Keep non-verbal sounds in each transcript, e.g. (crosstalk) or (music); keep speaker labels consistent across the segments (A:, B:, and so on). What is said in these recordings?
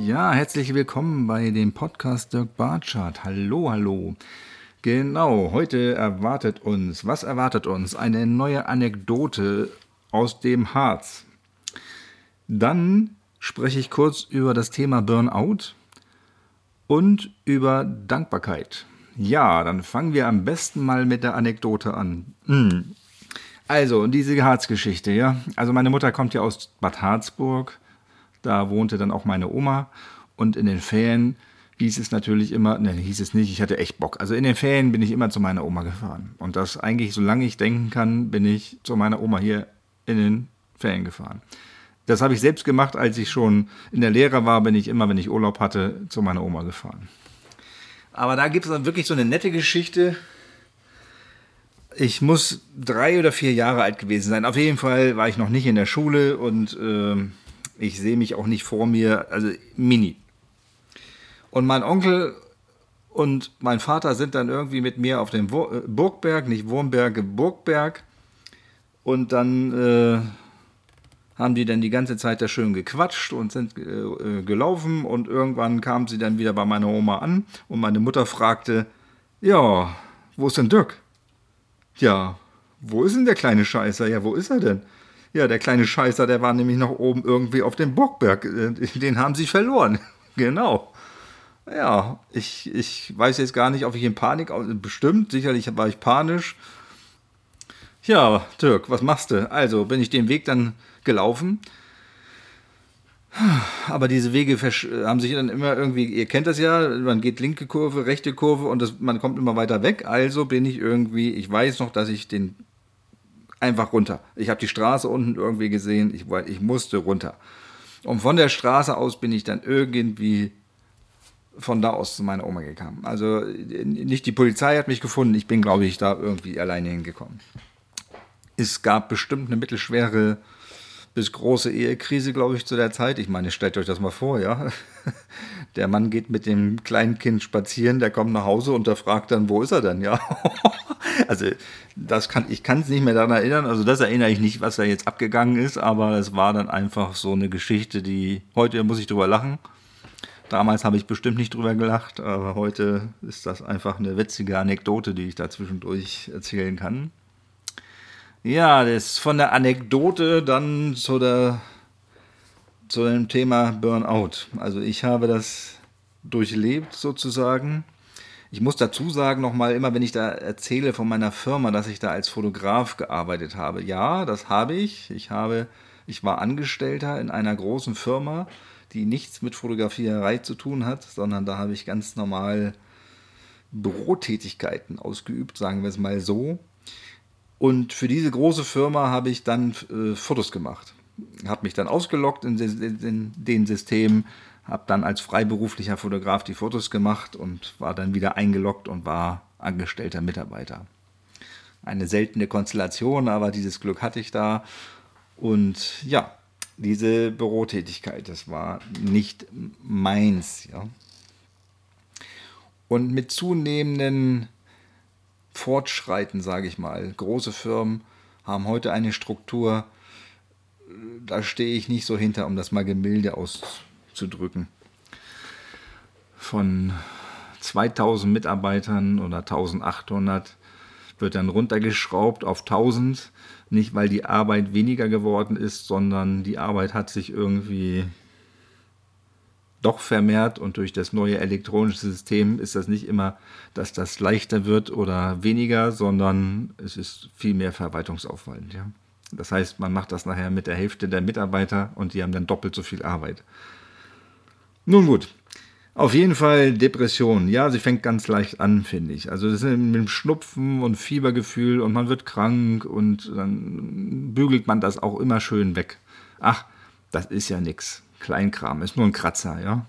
A: Ja, herzlich willkommen bei dem Podcast Dirk Bartschardt. Hallo, hallo. Genau, heute erwartet uns, was erwartet uns? Eine neue Anekdote aus dem Harz. Dann spreche ich kurz über das Thema Burnout und über Dankbarkeit. Ja, dann fangen wir am besten mal mit der Anekdote an. Hm. Also, diese Harzgeschichte, ja. Also, meine Mutter kommt ja aus Bad Harzburg. Da wohnte dann auch meine Oma. Und in den Ferien hieß es natürlich immer, ne, hieß es nicht, ich hatte echt Bock. Also in den Ferien bin ich immer zu meiner Oma gefahren. Und das eigentlich, solange ich denken kann, bin ich zu meiner Oma hier in den Ferien gefahren. Das habe ich selbst gemacht, als ich schon in der Lehre war, bin ich immer, wenn ich Urlaub hatte, zu meiner Oma gefahren. Aber da gibt es dann wirklich so eine nette Geschichte. Ich muss drei oder vier Jahre alt gewesen sein. Auf jeden Fall war ich noch nicht in der Schule und äh, ich sehe mich auch nicht vor mir, also mini. Und mein Onkel und mein Vater sind dann irgendwie mit mir auf dem äh, Burgberg, nicht Wurmberge, Burgberg. Und dann äh, haben die dann die ganze Zeit da schön gequatscht und sind äh, äh, gelaufen. Und irgendwann kamen sie dann wieder bei meiner Oma an und meine Mutter fragte, ja, wo ist denn Dirk? Ja, wo ist denn der kleine Scheißer? Ja, wo ist er denn? Ja, der kleine Scheißer, der war nämlich noch oben irgendwie auf dem Burgberg. Äh, den haben sie verloren. (laughs) genau. Ja, ich, ich weiß jetzt gar nicht, ob ich in Panik, bestimmt, sicherlich war ich panisch. Ja, Dirk, was machst du? Also bin ich den Weg dann gelaufen. Aber diese Wege haben sich dann immer irgendwie, ihr kennt das ja, man geht linke Kurve, rechte Kurve und das, man kommt immer weiter weg. Also bin ich irgendwie, ich weiß noch, dass ich den einfach runter. Ich habe die Straße unten irgendwie gesehen, ich, ich musste runter. Und von der Straße aus bin ich dann irgendwie von da aus zu meiner Oma gekommen. Also nicht die Polizei hat mich gefunden, ich bin, glaube ich, da irgendwie alleine hingekommen. Es gab bestimmt eine mittelschwere bis große Ehekrise, glaube ich, zu der Zeit. Ich meine, stellt euch das mal vor, ja. (laughs) Der Mann geht mit dem kleinen Kind spazieren, der kommt nach Hause und der fragt dann, wo ist er denn, ja. (laughs) Also, das kann, ich kann es nicht mehr daran erinnern, also das erinnere ich nicht, was da jetzt abgegangen ist, aber es war dann einfach so eine Geschichte, die, heute muss ich drüber lachen. Damals habe ich bestimmt nicht drüber gelacht, aber heute ist das einfach eine witzige Anekdote, die ich da zwischendurch erzählen kann. Ja, das von der Anekdote dann zu, der, zu dem Thema Burnout. Also ich habe das durchlebt sozusagen. Ich muss dazu sagen, nochmal immer, wenn ich da erzähle von meiner Firma, dass ich da als Fotograf gearbeitet habe. Ja, das habe ich. Ich habe, ich war Angestellter in einer großen Firma, die nichts mit Fotografierei zu tun hat, sondern da habe ich ganz normal Bürotätigkeiten ausgeübt, sagen wir es mal so. Und für diese große Firma habe ich dann äh, Fotos gemacht. Habe mich dann ausgelockt in, in, den Systemen, habe dann als freiberuflicher Fotograf die Fotos gemacht und war dann wieder eingeloggt und war angestellter Mitarbeiter. Eine seltene Konstellation, aber dieses Glück hatte ich da. Und ja, diese Bürotätigkeit, das war nicht meins. Ja. Und mit zunehmenden Fortschreiten, sage ich mal. Große Firmen haben heute eine Struktur, da stehe ich nicht so hinter, um das mal gemilde auszudrücken. Von 2000 Mitarbeitern oder 1800 wird dann runtergeschraubt auf 1000. Nicht, weil die Arbeit weniger geworden ist, sondern die Arbeit hat sich irgendwie doch vermehrt und durch das neue elektronische System ist das nicht immer, dass das leichter wird oder weniger, sondern es ist viel mehr Verwaltungsaufwand. Ja. Das heißt, man macht das nachher mit der Hälfte der Mitarbeiter und die haben dann doppelt so viel Arbeit. Nun gut, auf jeden Fall Depression. Ja, sie fängt ganz leicht an, finde ich. Also das ist mit dem Schnupfen und Fiebergefühl und man wird krank und dann bügelt man das auch immer schön weg. Ach, das ist ja nichts. Kleinkram, ist nur ein Kratzer, ja.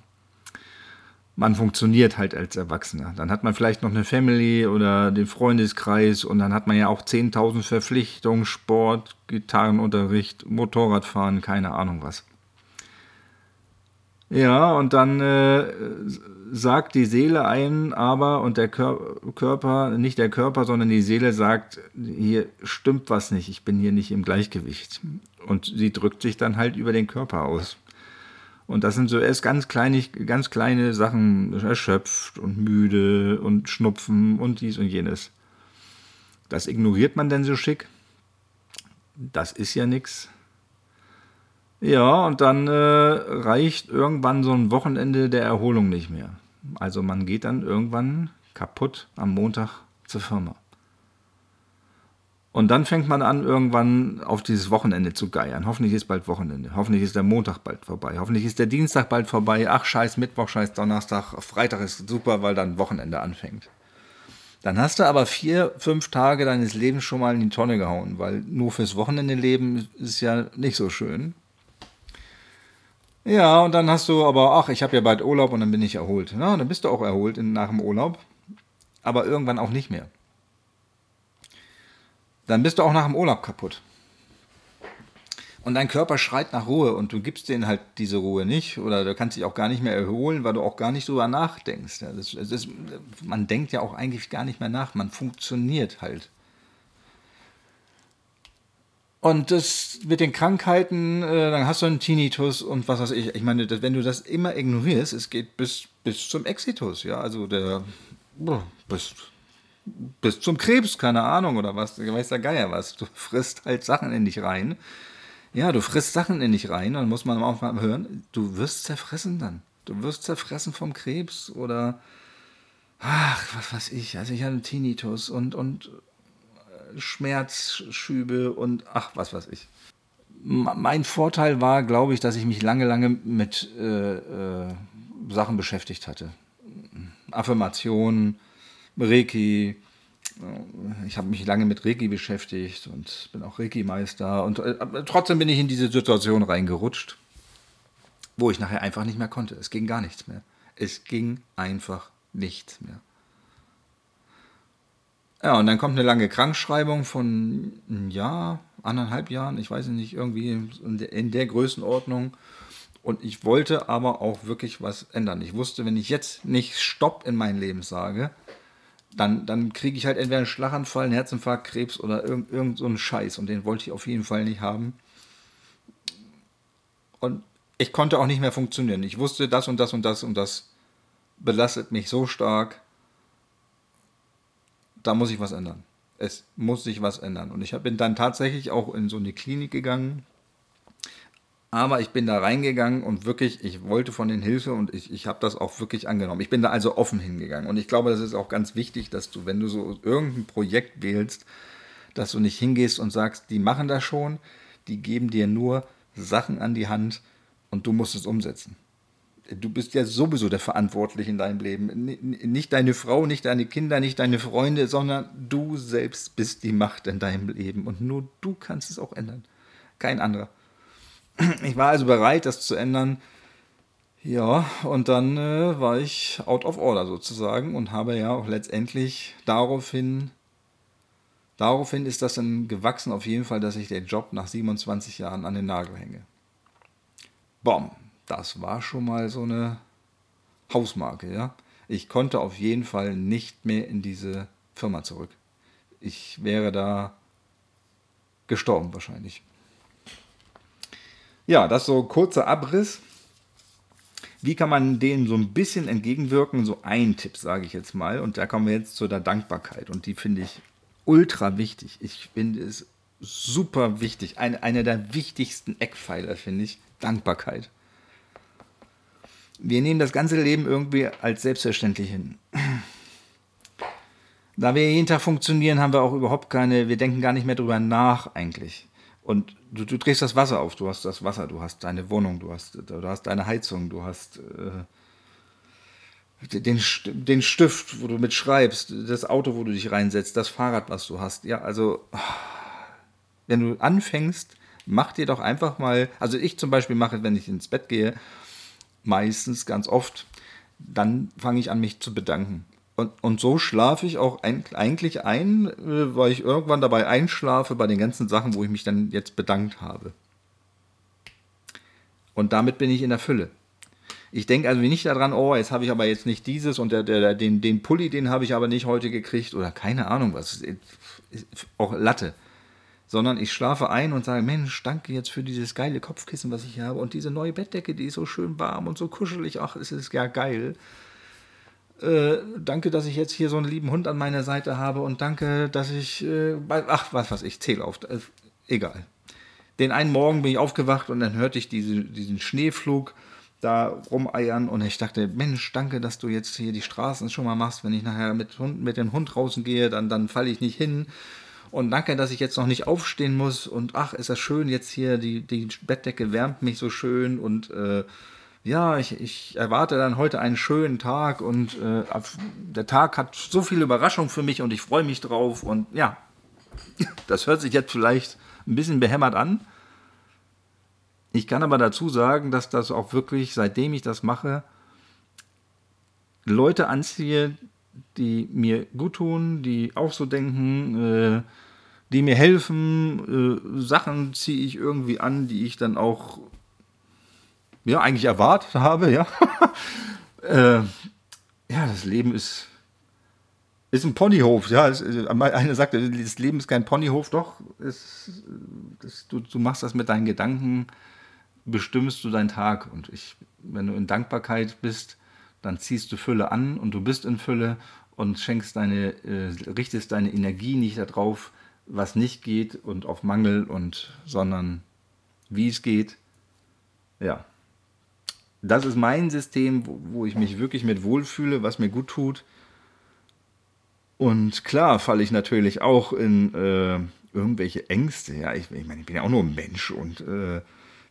A: Man funktioniert halt als Erwachsener. Dann hat man vielleicht noch eine Family oder den Freundeskreis und dann hat man ja auch 10.000 Verpflichtungen, Sport, Gitarrenunterricht, Motorradfahren, keine Ahnung was. Ja, und dann äh, sagt die Seele ein, aber und der Körper, nicht der Körper, sondern die Seele sagt, hier stimmt was nicht, ich bin hier nicht im Gleichgewicht. Und sie drückt sich dann halt über den Körper aus. Und das sind so erst ganz kleine, ganz kleine Sachen, erschöpft und müde und Schnupfen und dies und jenes. Das ignoriert man denn so schick. Das ist ja nichts. Ja, und dann äh, reicht irgendwann so ein Wochenende der Erholung nicht mehr. Also man geht dann irgendwann kaputt am Montag zur Firma. Und dann fängt man an, irgendwann auf dieses Wochenende zu geiern. Hoffentlich ist bald Wochenende. Hoffentlich ist der Montag bald vorbei. Hoffentlich ist der Dienstag bald vorbei. Ach, scheiß Mittwoch, scheiß Donnerstag. Freitag ist super, weil dann Wochenende anfängt. Dann hast du aber vier, fünf Tage deines Lebens schon mal in die Tonne gehauen, weil nur fürs Wochenende leben ist ja nicht so schön. Ja, und dann hast du aber, ach, ich habe ja bald Urlaub und dann bin ich erholt. Ja, dann bist du auch erholt in, nach dem Urlaub, aber irgendwann auch nicht mehr dann bist du auch nach dem Urlaub kaputt. Und dein Körper schreit nach Ruhe und du gibst denen halt diese Ruhe nicht oder du kannst dich auch gar nicht mehr erholen, weil du auch gar nicht drüber nachdenkst. Ja, das, das man denkt ja auch eigentlich gar nicht mehr nach, man funktioniert halt. Und das mit den Krankheiten, äh, dann hast du einen Tinnitus und was weiß ich. Ich meine, das, wenn du das immer ignorierst, es geht bis, bis zum Exitus, ja. Also der bis bis zum Krebs, keine Ahnung, oder was, weiß der Geier was. Du frisst halt Sachen in dich rein. Ja, du frisst Sachen in dich rein, dann muss man auch mal hören, du wirst zerfressen dann. Du wirst zerfressen vom Krebs oder, ach, was weiß ich, also ich hatte Tinnitus und, und äh, Schmerzschübe und ach, was weiß ich. Mein Vorteil war, glaube ich, dass ich mich lange, lange mit äh, äh, Sachen beschäftigt hatte. Affirmationen, Reiki. Ich habe mich lange mit Reiki beschäftigt und bin auch Reiki-Meister. Und äh, trotzdem bin ich in diese Situation reingerutscht, wo ich nachher einfach nicht mehr konnte. Es ging gar nichts mehr. Es ging einfach nichts mehr. Ja, und dann kommt eine lange Krankschreibung von einem Jahr, anderthalb Jahren, ich weiß nicht, irgendwie in der Größenordnung. Und ich wollte aber auch wirklich was ändern. Ich wusste, wenn ich jetzt nicht Stopp in mein Leben sage, dann, dann kriege ich halt entweder einen Schlaganfall, einen Herzinfarkt, Krebs oder irgend, irgend so Scheiß. Und den wollte ich auf jeden Fall nicht haben. Und ich konnte auch nicht mehr funktionieren. Ich wusste, das und das und das und das belastet mich so stark. Da muss ich was ändern. Es muss sich was ändern. Und ich bin dann tatsächlich auch in so eine Klinik gegangen, aber ich bin da reingegangen und wirklich, ich wollte von den Hilfe und ich, ich habe das auch wirklich angenommen. Ich bin da also offen hingegangen. Und ich glaube, das ist auch ganz wichtig, dass du, wenn du so irgendein Projekt wählst, dass du nicht hingehst und sagst, die machen das schon, die geben dir nur Sachen an die Hand und du musst es umsetzen. Du bist ja sowieso der Verantwortliche in deinem Leben. Nicht deine Frau, nicht deine Kinder, nicht deine Freunde, sondern du selbst bist die Macht in deinem Leben und nur du kannst es auch ändern. Kein anderer. Ich war also bereit, das zu ändern. Ja, und dann äh, war ich out of order sozusagen und habe ja auch letztendlich daraufhin, daraufhin ist das dann gewachsen auf jeden Fall, dass ich den Job nach 27 Jahren an den Nagel hänge. Bom, das war schon mal so eine Hausmarke, ja. Ich konnte auf jeden Fall nicht mehr in diese Firma zurück. Ich wäre da gestorben wahrscheinlich. Ja, das so kurzer Abriss. Wie kann man denen so ein bisschen entgegenwirken? So ein Tipp, sage ich jetzt mal. Und da kommen wir jetzt zu der Dankbarkeit. Und die finde ich ultra wichtig. Ich finde es super wichtig. Eine, eine der wichtigsten Eckpfeiler, finde ich, Dankbarkeit. Wir nehmen das ganze Leben irgendwie als selbstverständlich hin. Da wir jeden Tag funktionieren, haben wir auch überhaupt keine, wir denken gar nicht mehr drüber nach eigentlich. Und du, du drehst das Wasser auf, du hast das Wasser, du hast deine Wohnung, du hast, du hast deine Heizung, du hast äh, den, den Stift, wo du mit schreibst, das Auto, wo du dich reinsetzt, das Fahrrad, was du hast. Ja, also, wenn du anfängst, mach dir doch einfach mal, also ich zum Beispiel mache, wenn ich ins Bett gehe, meistens ganz oft, dann fange ich an, mich zu bedanken. Und, und so schlafe ich auch ein, eigentlich ein, äh, weil ich irgendwann dabei einschlafe bei den ganzen Sachen, wo ich mich dann jetzt bedankt habe. Und damit bin ich in der Fülle. Ich denke also nicht daran, oh, jetzt habe ich aber jetzt nicht dieses und der, der, den, den Pulli, den habe ich aber nicht heute gekriegt oder keine Ahnung was. Auch Latte. sondern ich schlafe ein und sage, Mensch, danke jetzt für dieses geile Kopfkissen, was ich hier habe und diese neue Bettdecke, die ist so schön warm und so kuschelig, ach, es ist ja geil. Äh, danke, dass ich jetzt hier so einen lieben Hund an meiner Seite habe und danke, dass ich, äh, ach, was weiß ich, zähle auf, äh, egal. Den einen Morgen bin ich aufgewacht und dann hörte ich diese, diesen Schneeflug da rumeiern und ich dachte, Mensch, danke, dass du jetzt hier die Straßen schon mal machst. Wenn ich nachher mit, Hund, mit dem Hund draußen gehe, dann, dann falle ich nicht hin. Und danke, dass ich jetzt noch nicht aufstehen muss. Und ach, ist das schön jetzt hier, die, die Bettdecke wärmt mich so schön. Und äh, ja, ich, ich erwarte dann heute einen schönen Tag. Und äh, der Tag hat so viele Überraschungen für mich und ich freue mich drauf. Und ja, (laughs) das hört sich jetzt vielleicht ein bisschen behämmert an. Ich kann aber dazu sagen, dass das auch wirklich, seitdem ich das mache, Leute anziehe, die mir gut tun, die auch so denken, äh, die mir helfen. Äh, Sachen ziehe ich irgendwie an, die ich dann auch ja eigentlich erwartet habe. Ja, (laughs) äh, ja, das Leben ist ist ein Ponyhof. Ja, es, einer sagte, das Leben ist kein Ponyhof. Doch, es, das, du, du machst das mit deinen Gedanken bestimmst du deinen Tag. Und ich, wenn du in Dankbarkeit bist, dann ziehst du Fülle an und du bist in Fülle und schenkst deine, äh, richtest deine Energie nicht darauf, was nicht geht und auf Mangel und, sondern wie es geht. Ja. Das ist mein System, wo, wo ich mich wirklich mit wohlfühle, was mir gut tut. Und klar falle ich natürlich auch in äh, irgendwelche Ängste. Ja, ich, ich meine, ich bin ja auch nur ein Mensch und äh,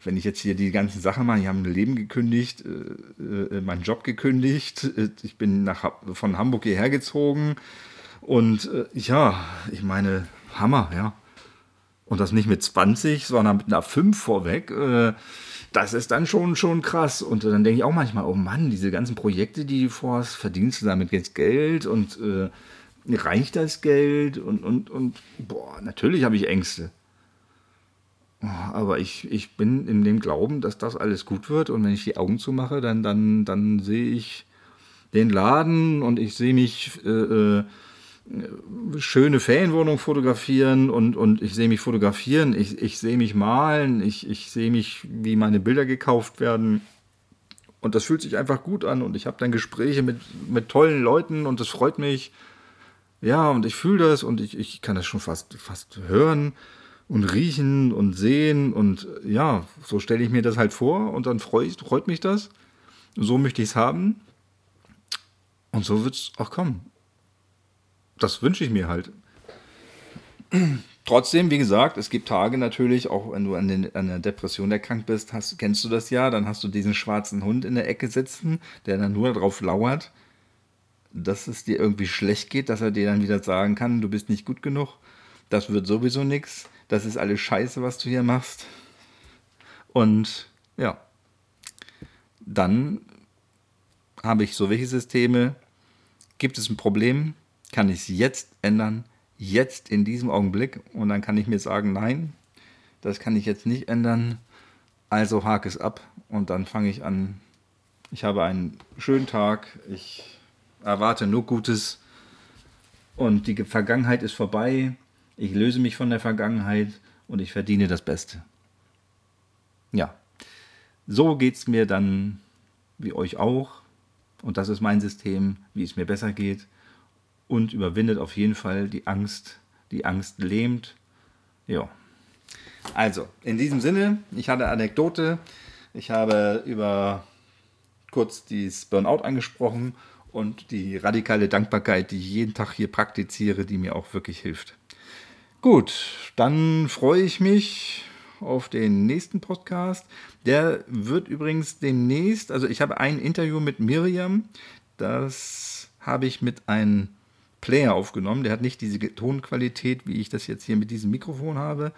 A: wenn ich jetzt hier die ganzen Sachen mache, ich habe ein Leben gekündigt, äh, äh, meinen Job gekündigt, äh, ich bin nach, von Hamburg hierher gezogen und äh, ja, ich meine, Hammer, ja. Und das nicht mit 20, sondern mit einer 5 vorweg. Das ist dann schon, schon krass. Und dann denke ich auch manchmal, oh Mann, diese ganzen Projekte, die du vorhast, verdienst du damit jetzt Geld und äh, reicht das Geld? Und, und, und boah, natürlich habe ich Ängste. Aber ich, ich bin in dem Glauben, dass das alles gut wird. Und wenn ich die Augen zumache, dann, dann, dann sehe ich den Laden und ich sehe mich äh, äh, schöne Ferienwohnung fotografieren und, und ich sehe mich fotografieren, ich, ich sehe mich malen, ich, ich sehe mich, wie meine Bilder gekauft werden. Und das fühlt sich einfach gut an und ich habe dann Gespräche mit, mit tollen Leuten und das freut mich. Ja, und ich fühle das und ich, ich kann das schon fast, fast hören und riechen und sehen und ja, so stelle ich mir das halt vor und dann freu, freut mich das. So möchte ich es haben und so wird es auch kommen. Das wünsche ich mir halt. Trotzdem, wie gesagt, es gibt Tage natürlich, auch wenn du an, den, an der Depression erkrankt bist, hast, kennst du das ja, dann hast du diesen schwarzen Hund in der Ecke sitzen, der dann nur darauf lauert, dass es dir irgendwie schlecht geht, dass er dir dann wieder sagen kann, du bist nicht gut genug, das wird sowieso nichts das ist alles scheiße, was du hier machst. Und ja, dann habe ich so welche Systeme. Gibt es ein Problem? Kann ich es jetzt ändern? Jetzt in diesem Augenblick? Und dann kann ich mir sagen, nein, das kann ich jetzt nicht ändern. Also hake es ab und dann fange ich an. Ich habe einen schönen Tag. Ich erwarte nur Gutes. Und die Vergangenheit ist vorbei ich löse mich von der Vergangenheit und ich verdiene das Beste. Ja, so geht es mir dann wie euch auch. Und das ist mein System, wie es mir besser geht. Und überwindet auf jeden Fall die Angst. Die Angst lähmt. Ja. Also, in diesem Sinne, ich hatte Anekdote. Ich habe über kurz dieses Burnout angesprochen und die radikale Dankbarkeit, die ich jeden Tag hier praktiziere, die mir auch wirklich hilft. Gut, dann freue ich mich auf den nächsten Podcast. Der wird übrigens demnächst, also ich habe ein Interview mit Miriam, das habe ich mit einem Player aufgenommen. Der hat nicht diese Tonqualität, wie ich das jetzt hier mit diesem Mikrofon habe.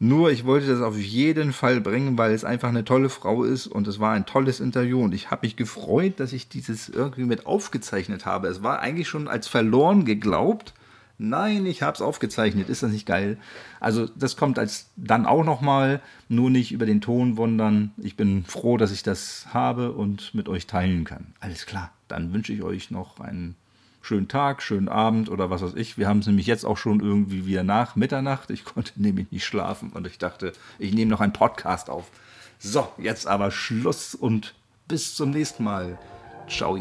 A: Nur ich wollte das auf jeden Fall bringen, weil es einfach eine tolle Frau ist und es war ein tolles Interview und ich habe mich gefreut, dass ich dieses irgendwie mit aufgezeichnet habe. Es war eigentlich schon als verloren geglaubt Nein, ich habe es aufgezeichnet. Ist das nicht geil? Also das kommt als dann auch noch mal, nur nicht über den Ton wundern. Ich bin froh, dass ich das habe und mit euch teilen kann. Alles klar. Dann wünsche ich euch noch einen schönen Tag, schönen Abend oder was weiß ich. Wir haben es nämlich jetzt auch schon irgendwie wieder nach Mitternacht. Ich konnte (laughs) nämlich nicht schlafen und ich dachte, ich nehme noch einen Podcast auf. So, jetzt aber Schluss und bis zum nächsten Mal. Ciao.